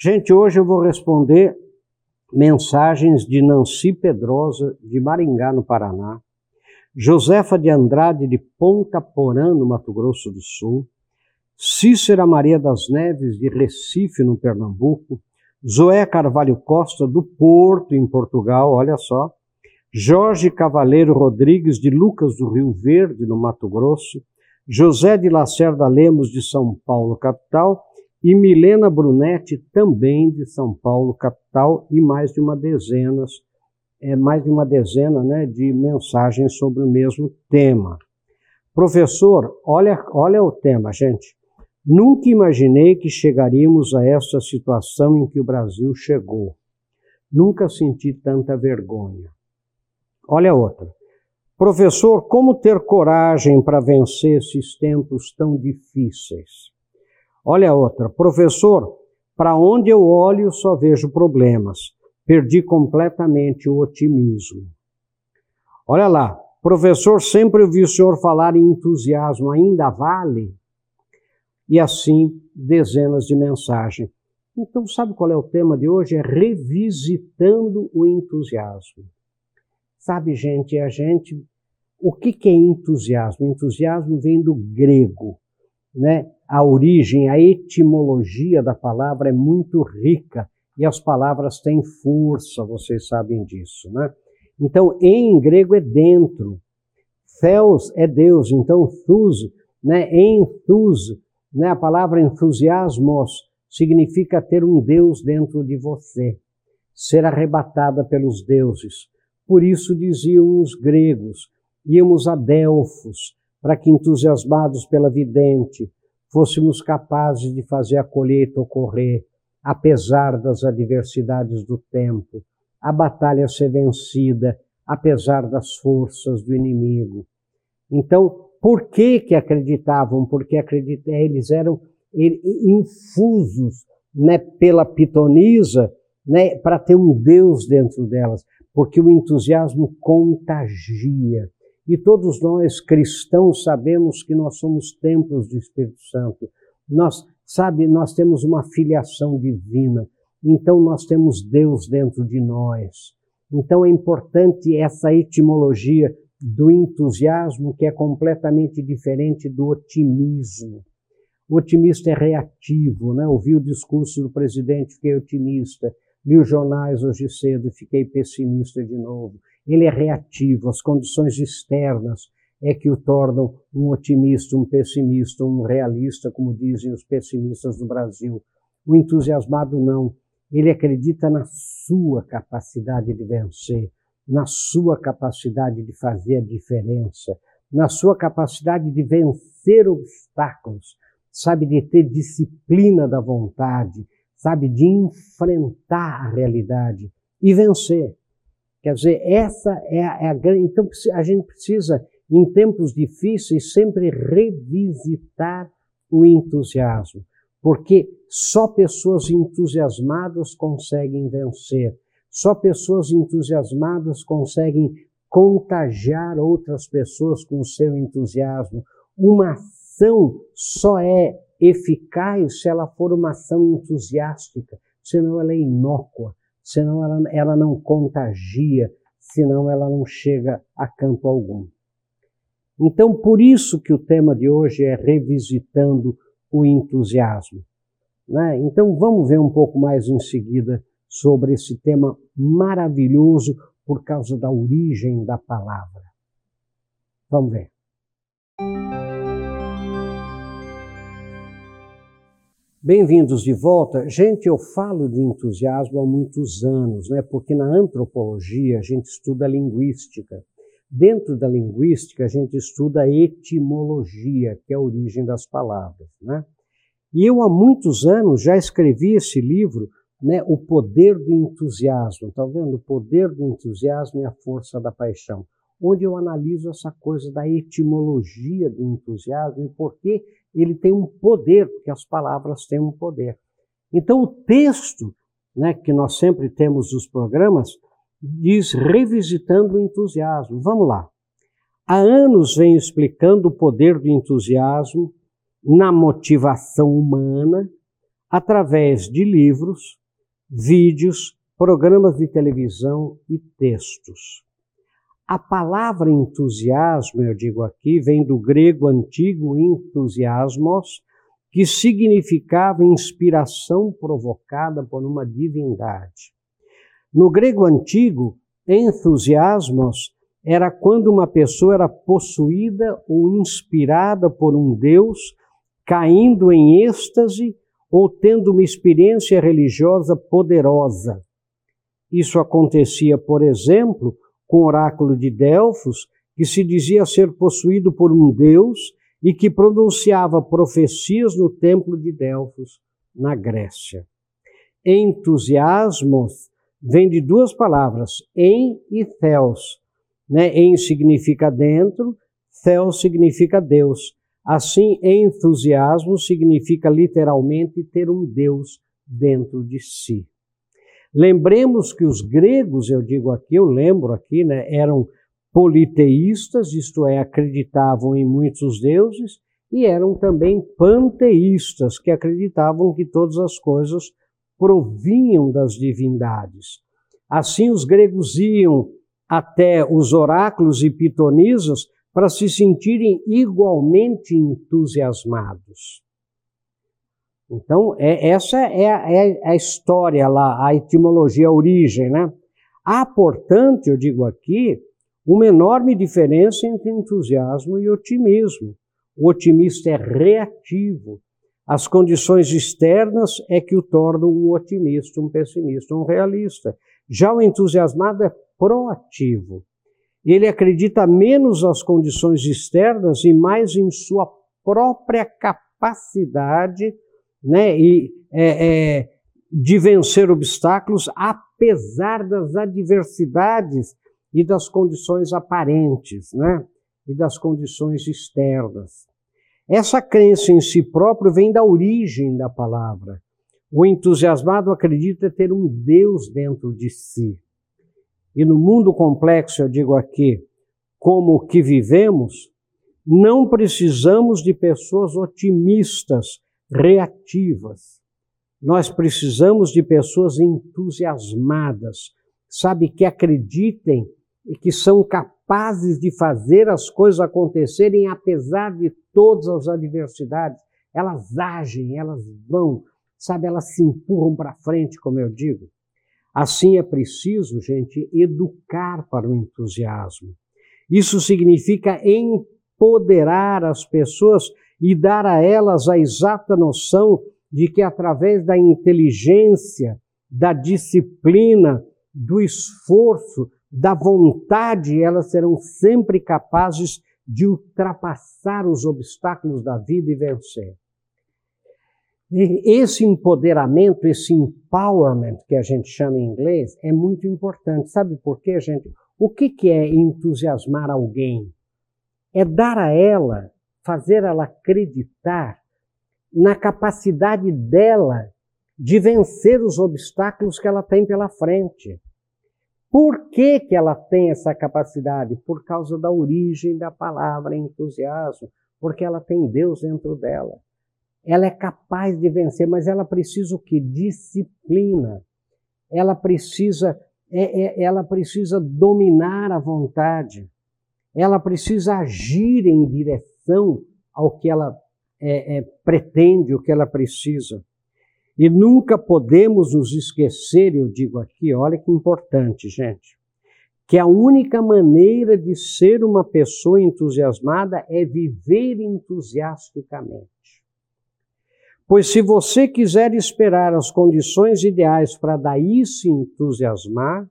Gente, hoje eu vou responder mensagens de Nancy Pedrosa, de Maringá, no Paraná, Josefa de Andrade, de Ponta Porã, no Mato Grosso do Sul, Cícera Maria das Neves, de Recife, no Pernambuco, Zoé Carvalho Costa, do Porto, em Portugal, olha só, Jorge Cavaleiro Rodrigues, de Lucas do Rio Verde, no Mato Grosso, José de Lacerda Lemos, de São Paulo, capital, e Milena Brunetti, também de São Paulo, capital, e mais de uma dezena, é, mais de uma dezena né, de mensagens sobre o mesmo tema. Professor, olha, olha o tema, gente. Nunca imaginei que chegaríamos a esta situação em que o Brasil chegou. Nunca senti tanta vergonha. Olha outra. Professor, como ter coragem para vencer esses tempos tão difíceis? Olha outra. Professor, para onde eu olho só vejo problemas. Perdi completamente o otimismo. Olha lá. Professor, sempre ouvi o senhor falar em entusiasmo. Ainda vale? E assim, dezenas de mensagens. Então, sabe qual é o tema de hoje? É revisitando o entusiasmo. Sabe, gente, a gente. O que, que é entusiasmo? Entusiasmo vem do grego, né? A origem, a etimologia da palavra é muito rica e as palavras têm força, vocês sabem disso, né? Então, em grego é dentro. Theos é Deus, então thus, né? Enthus, né? A palavra entusiasmos significa ter um Deus dentro de você, ser arrebatada pelos deuses. Por isso diziam os gregos, íamos a Delfos, para que entusiasmados pela vidente, fôssemos capazes de fazer a colheita ocorrer, apesar das adversidades do tempo, a batalha ser vencida, apesar das forças do inimigo. Então, por que que acreditavam? Porque acredita, eles eram infusos né, pela pitonisa né, para ter um Deus dentro delas, porque o entusiasmo contagia. E todos nós cristãos sabemos que nós somos templos do Espírito Santo. Nós, sabe, nós temos uma filiação divina. Então nós temos Deus dentro de nós. Então é importante essa etimologia do entusiasmo que é completamente diferente do otimismo. O otimista é reativo, né? Ouvi o discurso do presidente, fiquei otimista. Li os jornais hoje cedo, fiquei pessimista de novo ele é reativo, as condições externas é que o tornam um otimista, um pessimista, um realista, como dizem os pessimistas do Brasil. O entusiasmado não. Ele acredita na sua capacidade de vencer, na sua capacidade de fazer a diferença, na sua capacidade de vencer obstáculos, sabe, de ter disciplina da vontade, sabe, de enfrentar a realidade e vencer. Quer dizer, essa é a, é a grande. Então, a gente precisa, em tempos difíceis, sempre revisitar o entusiasmo, porque só pessoas entusiasmadas conseguem vencer, só pessoas entusiasmadas conseguem contagiar outras pessoas com o seu entusiasmo. Uma ação só é eficaz se ela for uma ação entusiástica, senão ela é inócua senão ela, ela não contagia, senão ela não chega a campo algum. Então, por isso que o tema de hoje é revisitando o entusiasmo. Né? Então, vamos ver um pouco mais em seguida sobre esse tema maravilhoso por causa da origem da palavra. Vamos ver. Bem-vindos de volta. Gente, eu falo de entusiasmo há muitos anos, né? porque na antropologia a gente estuda linguística. Dentro da linguística a gente estuda a etimologia, que é a origem das palavras. Né? E eu há muitos anos já escrevi esse livro, né? O Poder do Entusiasmo. Está vendo? O poder do entusiasmo e a força da paixão. Onde eu analiso essa coisa da etimologia do entusiasmo e por que ele tem um poder, porque as palavras têm um poder. Então, o texto né, que nós sempre temos nos programas diz revisitando o entusiasmo. Vamos lá. Há anos venho explicando o poder do entusiasmo na motivação humana, através de livros, vídeos, programas de televisão e textos. A palavra entusiasmo, eu digo aqui, vem do grego antigo entusiasmos, que significava inspiração provocada por uma divindade. No grego antigo, entusiasmos era quando uma pessoa era possuída ou inspirada por um Deus, caindo em êxtase ou tendo uma experiência religiosa poderosa. Isso acontecia, por exemplo, com o oráculo de Delfos, que se dizia ser possuído por um Deus e que pronunciava profecias no templo de Delfos, na Grécia. Entusiasmos vem de duas palavras, em e theos. Né? Em significa dentro, theos significa Deus. Assim, entusiasmo significa literalmente ter um Deus dentro de si. Lembremos que os gregos, eu digo aqui, eu lembro aqui, né, eram politeístas, isto é, acreditavam em muitos deuses, e eram também panteístas, que acreditavam que todas as coisas provinham das divindades. Assim, os gregos iam até os oráculos e pitonisas para se sentirem igualmente entusiasmados. Então, é, essa é a, é a, história lá, a etimologia, a origem, né? Há, portanto, eu digo aqui, uma enorme diferença entre entusiasmo e otimismo. O otimista é reativo. As condições externas é que o tornam um otimista, um pessimista, um realista. Já o entusiasmado é proativo. Ele acredita menos nas condições externas e mais em sua própria capacidade né, e, é, é, de vencer obstáculos, apesar das adversidades e das condições aparentes, né, e das condições externas. Essa crença em si próprio vem da origem da palavra. O entusiasmado acredita ter um Deus dentro de si. E no mundo complexo, eu digo aqui, como o que vivemos, não precisamos de pessoas otimistas reativas. Nós precisamos de pessoas entusiasmadas, sabe, que acreditem e que são capazes de fazer as coisas acontecerem apesar de todas as adversidades. Elas agem, elas vão, sabe, elas se empurram para frente, como eu digo. Assim é preciso, gente, educar para o entusiasmo. Isso significa empoderar as pessoas e dar a elas a exata noção de que através da inteligência, da disciplina, do esforço, da vontade, elas serão sempre capazes de ultrapassar os obstáculos da vida e vencer. Esse empoderamento, esse empowerment que a gente chama em inglês, é muito importante. Sabe por quê, gente? O que, que é entusiasmar alguém? É dar a ela fazer ela acreditar na capacidade dela de vencer os obstáculos que ela tem pela frente. Por que, que ela tem essa capacidade? Por causa da origem da palavra entusiasmo, porque ela tem Deus dentro dela. Ela é capaz de vencer, mas ela precisa o que? Disciplina. Ela precisa, é, é, ela precisa dominar a vontade. Ela precisa agir em direção ao que ela é, é, pretende, o que ela precisa. E nunca podemos nos esquecer, eu digo aqui, olha que importante, gente, que a única maneira de ser uma pessoa entusiasmada é viver entusiasticamente. Pois se você quiser esperar as condições ideais para daí se entusiasmar,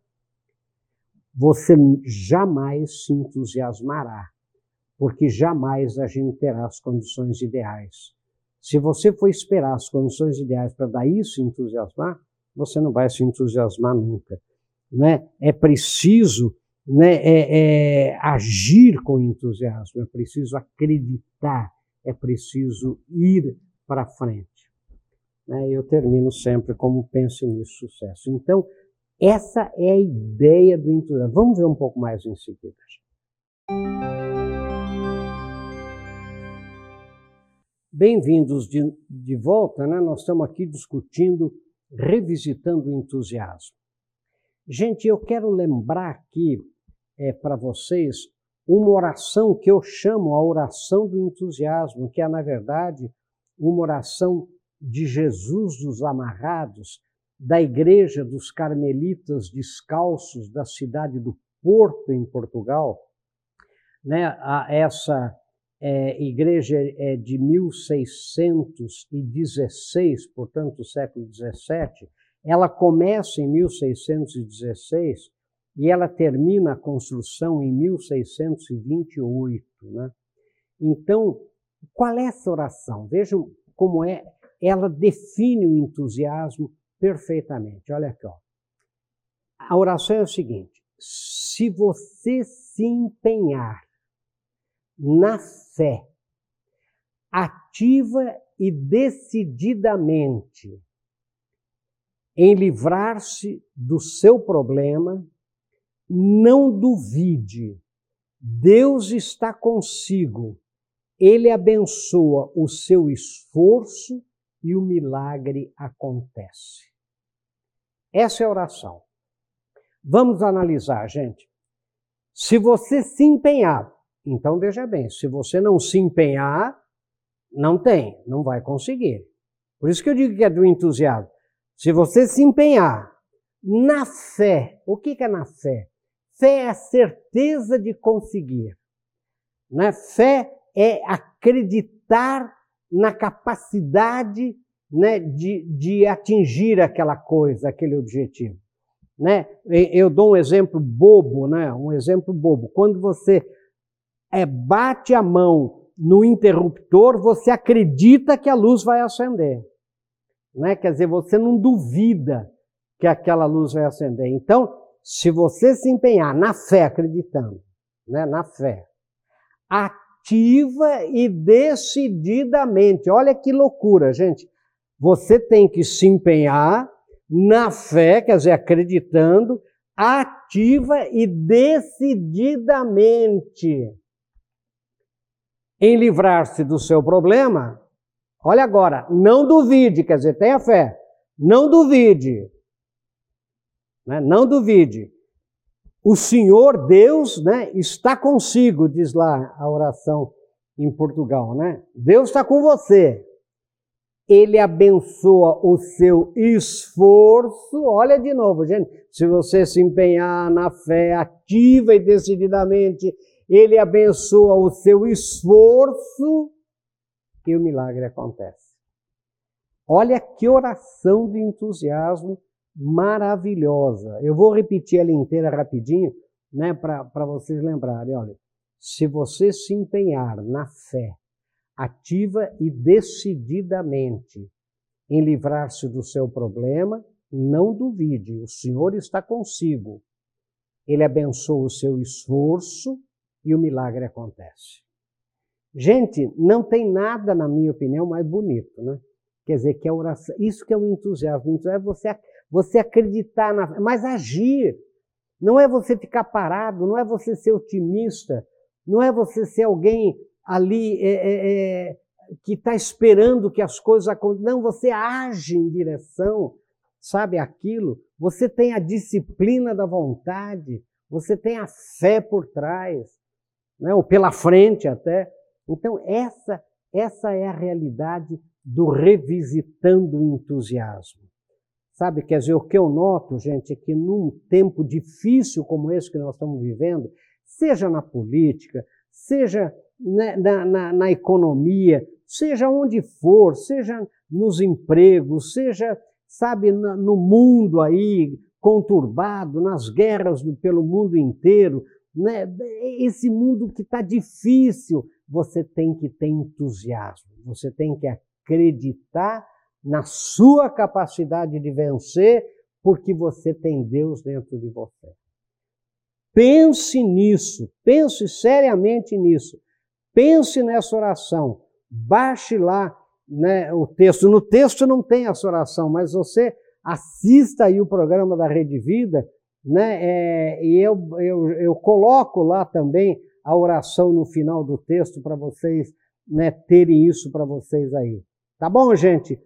você jamais se entusiasmará porque jamais a gente terá as condições ideais. Se você for esperar as condições ideais para daí se entusiasmar, você não vai se entusiasmar nunca. Né? É preciso né, é, é, agir com entusiasmo, é preciso acreditar, é preciso ir para frente. Né? Eu termino sempre como pense nisso sucesso. Então, essa é a ideia do entusiasmo. Vamos ver um pouco mais em seguida. Bem-vindos de, de volta, né? Nós estamos aqui discutindo, revisitando o entusiasmo. Gente, eu quero lembrar aqui é, para vocês uma oração que eu chamo a oração do entusiasmo, que é, na verdade, uma oração de Jesus dos Amarrados, da Igreja dos Carmelitas Descalços da cidade do Porto, em Portugal. Né? Essa é, igreja é de 1616, portanto, século 17. Ela começa em 1616 e ela termina a construção em 1628. Né? Então, qual é essa oração? Vejam como é, ela define o entusiasmo perfeitamente. Olha aqui, ó. A oração é o seguinte: se você se empenhar na fé, ativa e decididamente em livrar-se do seu problema, não duvide, Deus está consigo, Ele abençoa o seu esforço e o milagre acontece. Essa é a oração. Vamos analisar, gente. Se você se empenhar, então veja bem, se você não se empenhar, não tem, não vai conseguir. Por isso que eu digo que é do entusiasmo. Se você se empenhar na fé, o que é na fé? Fé é a certeza de conseguir. Né? Fé é acreditar na capacidade né, de, de atingir aquela coisa, aquele objetivo. Né? Eu dou um exemplo bobo, né? um exemplo bobo. Quando você é, bate a mão no interruptor, você acredita que a luz vai acender. Né? Quer dizer, você não duvida que aquela luz vai acender. Então, se você se empenhar na fé, acreditando, né? na fé, ativa e decididamente, olha que loucura, gente. Você tem que se empenhar na fé, quer dizer, acreditando, ativa e decididamente em livrar-se do seu problema, olha agora, não duvide, quer dizer, tenha fé, não duvide, né? não duvide. O Senhor Deus né, está consigo, diz lá a oração em Portugal, né? Deus está com você. Ele abençoa o seu esforço. Olha de novo, gente. Se você se empenhar na fé ativa e decididamente, ele abençoa o seu esforço e o milagre acontece. Olha que oração de entusiasmo maravilhosa. Eu vou repetir ela inteira rapidinho, né, para vocês lembrarem. Olha, se você se empenhar na fé, ativa e decididamente em livrar-se do seu problema, não duvide, o Senhor está consigo. Ele abençoa o seu esforço e o milagre acontece. Gente, não tem nada, na minha opinião, mais bonito, né? Quer dizer, que a oração, isso que é o entusiasmo. O entusiasmo é você, você acreditar, na, mas agir. Não é você ficar parado, não é você ser otimista, não é você ser alguém ali é, é, é, que está esperando que as coisas aconteçam. Não, você age em direção, sabe, aquilo. Você tem a disciplina da vontade, você tem a fé por trás né, ou pela frente até. Então, essa, essa é a realidade do revisitando o entusiasmo. Sabe, quer dizer, o que eu noto, gente, é que num tempo difícil como esse que nós estamos vivendo, seja na política, seja na, na, na economia, seja onde for, seja nos empregos, seja, sabe, no mundo aí conturbado, nas guerras pelo mundo inteiro, né? Esse mundo que está difícil, você tem que ter entusiasmo, você tem que acreditar na sua capacidade de vencer, porque você tem Deus dentro de você. Pense nisso, pense seriamente nisso. Pense nessa oração. Baixe lá né, o texto. No texto não tem essa oração, mas você assista aí o programa da Rede Vida né? É, e eu, eu, eu coloco lá também a oração no final do texto para vocês né, terem isso para vocês aí. Tá bom, gente?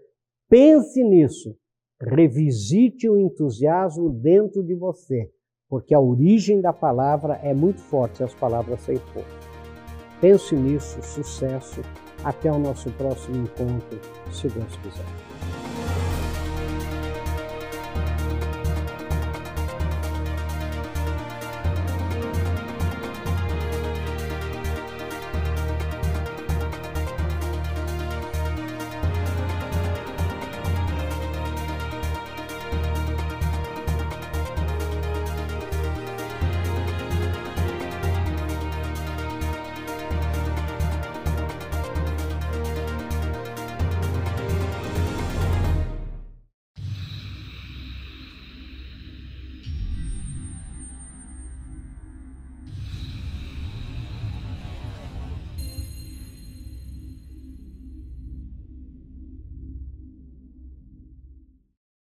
Pense nisso. Revisite o entusiasmo dentro de você, porque a origem da palavra é muito forte, as palavras sem fogo. Pense nisso, sucesso. Até o nosso próximo encontro, se Deus quiser.